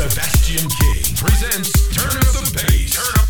Sebastian King presents Turn Up the Bass.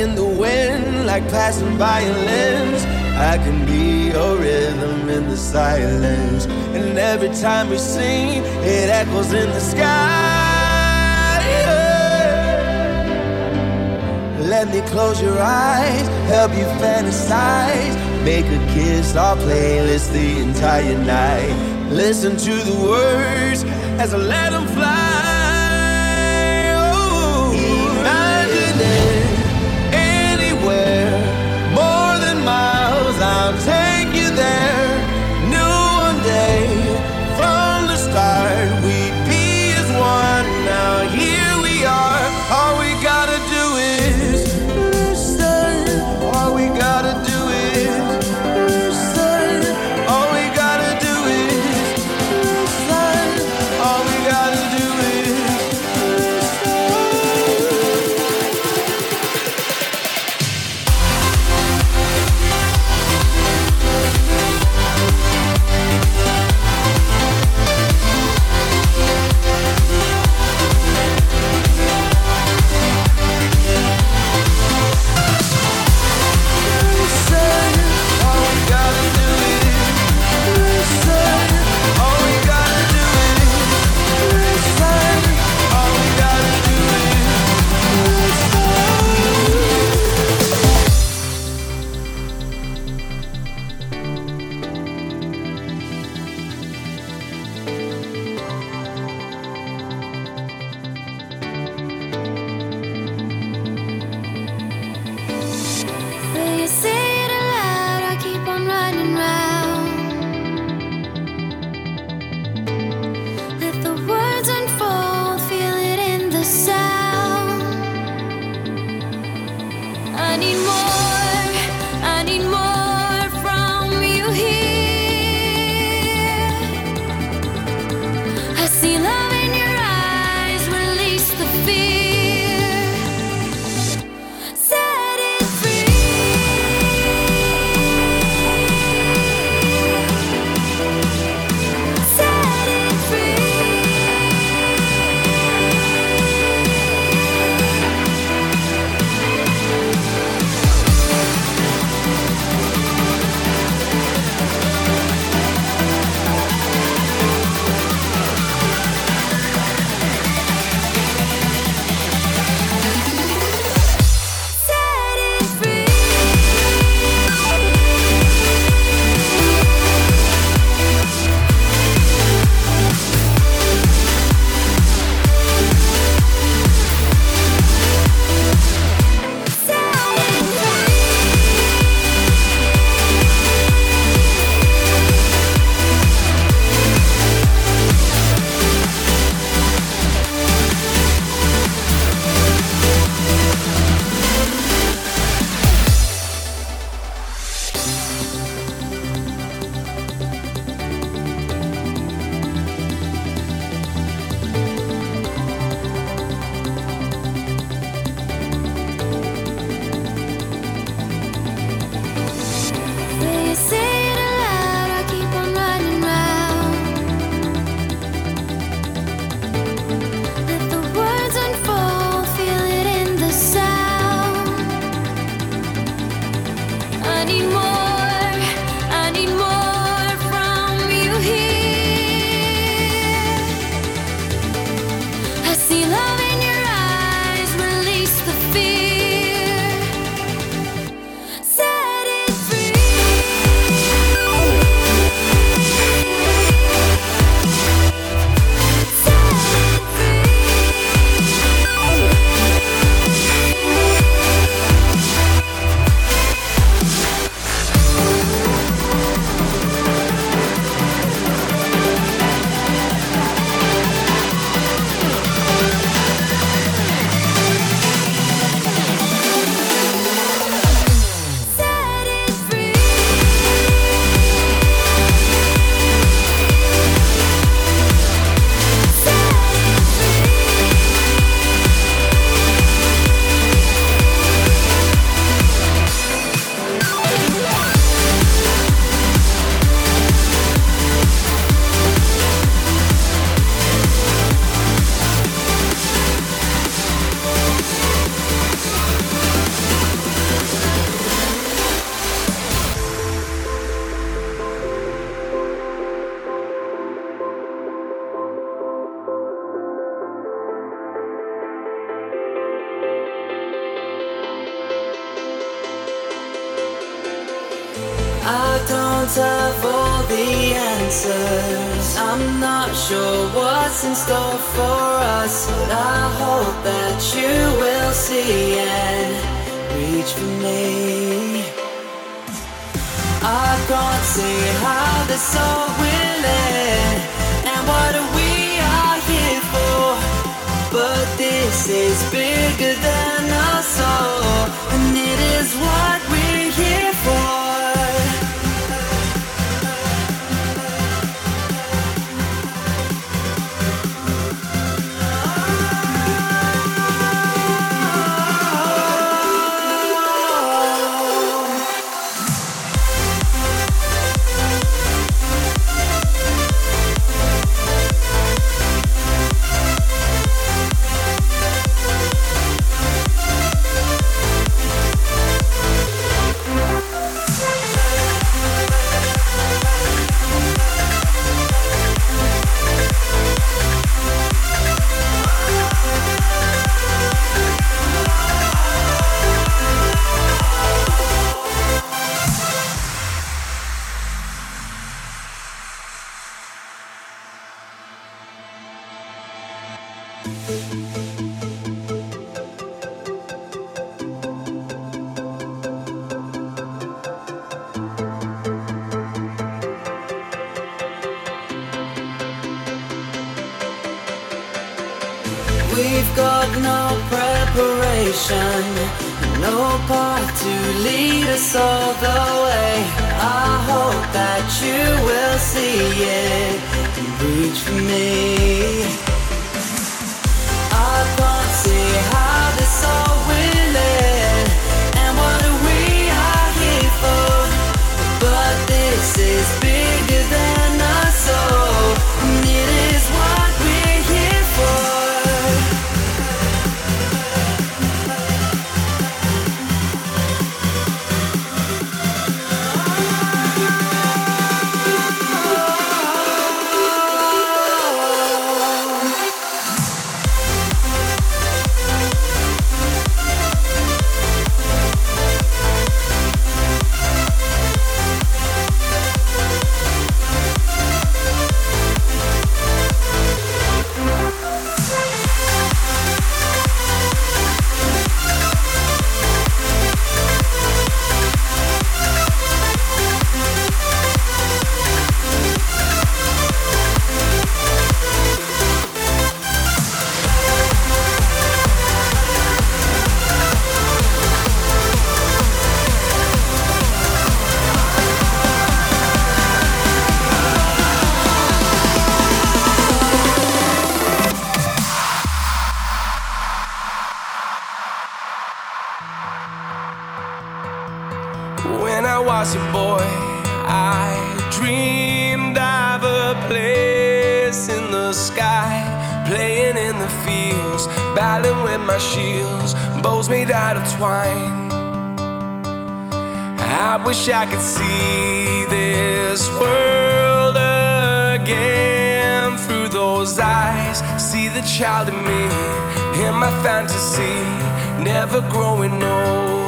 In the wind, like passing violins. I can be your rhythm in the silence. And every time we sing, it echoes in the sky. Let me close your eyes, help you fantasize. Make a kiss our playlist the entire night. Listen to the words as I let them fly. I'm not sure what's in store for us, but I hope that you will see and reach for me. I can't see how this all will end, and what we are here for. But this is bigger We've got no preparation, no path to lead us all the way. I hope that you will see it and reach for me. This world again through those eyes. See the child in me, in my fantasy, never growing old.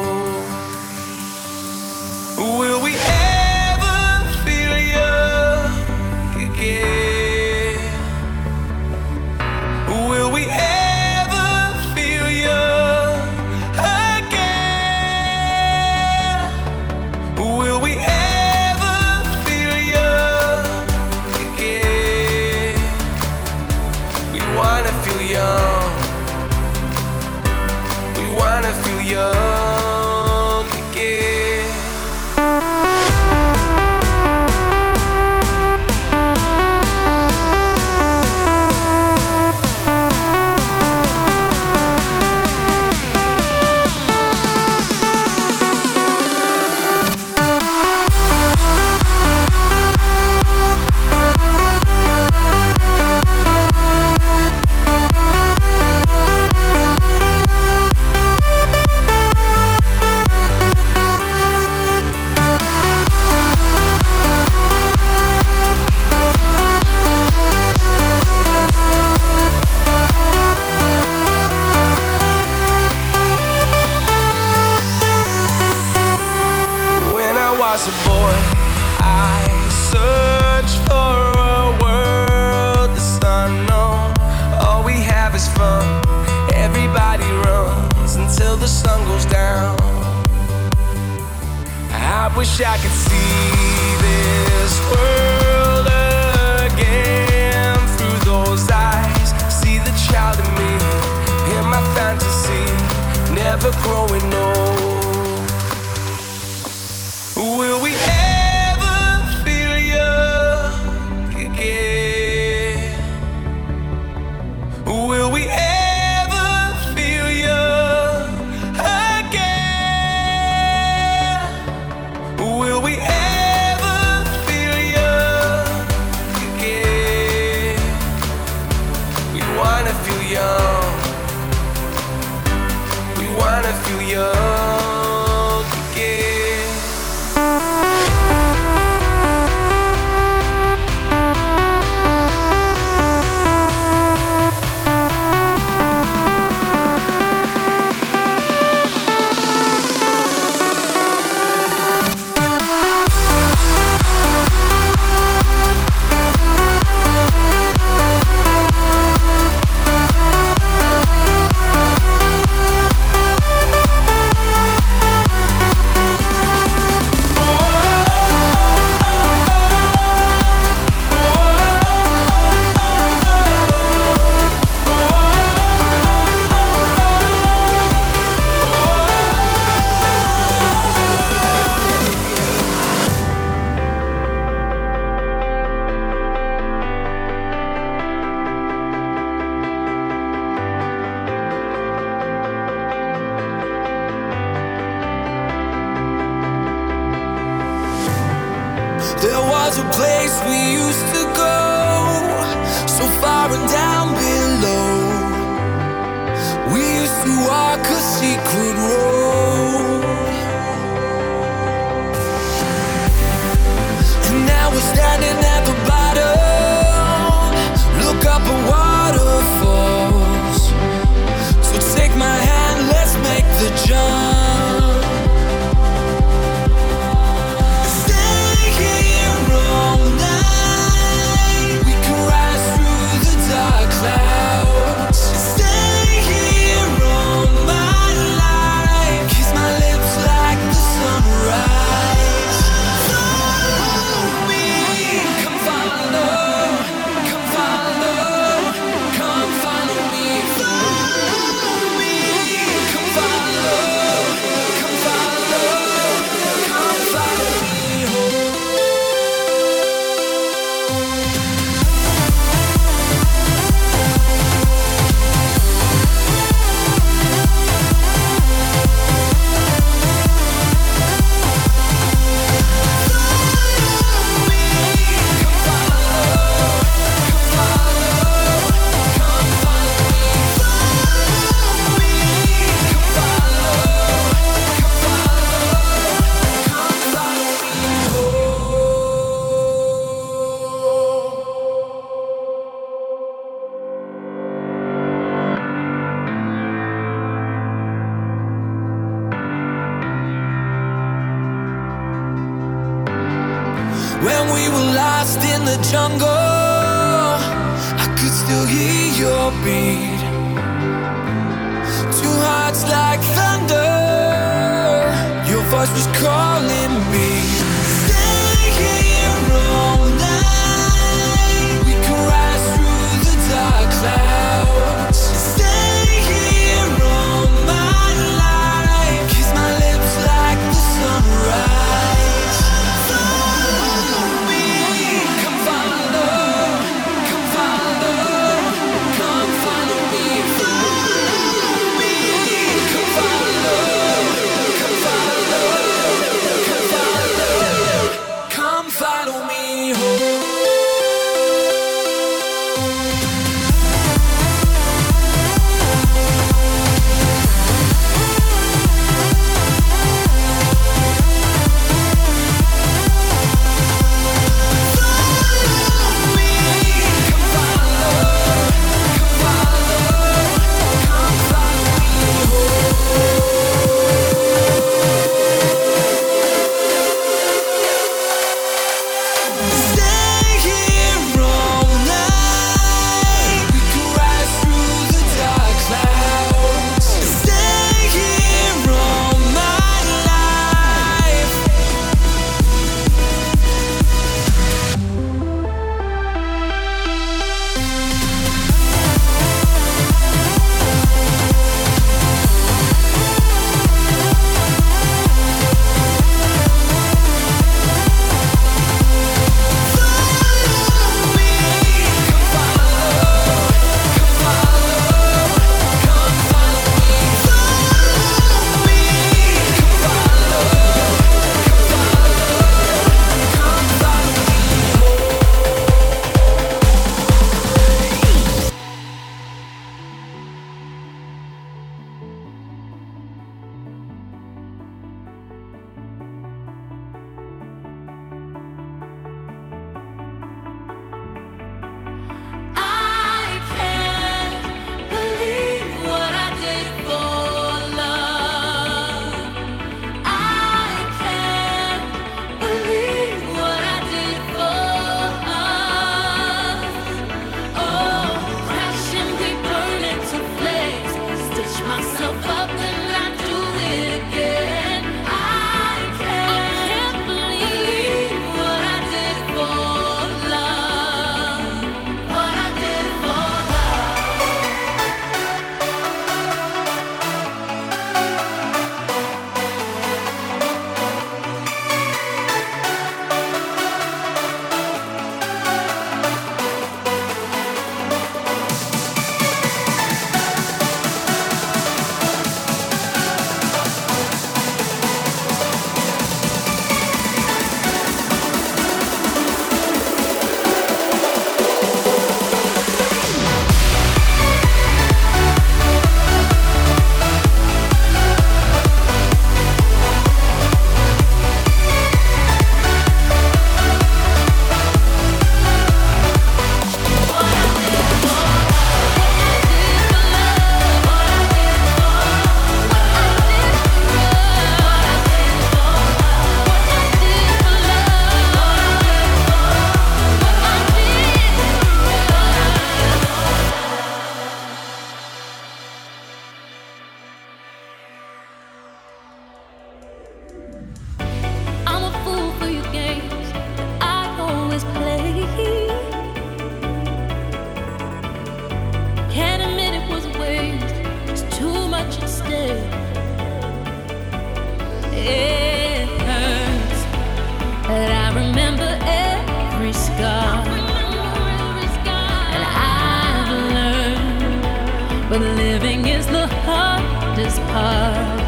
But living is the hardest part.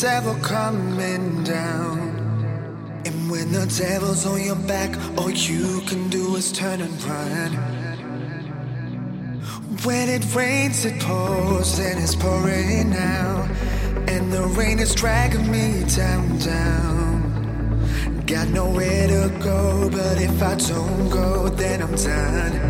Devil coming down. And when the devil's on your back, all you can do is turn and run. When it rains, it pours, and it's pouring now. And the rain is dragging me down, down. Got nowhere to go, but if I don't go, then I'm done.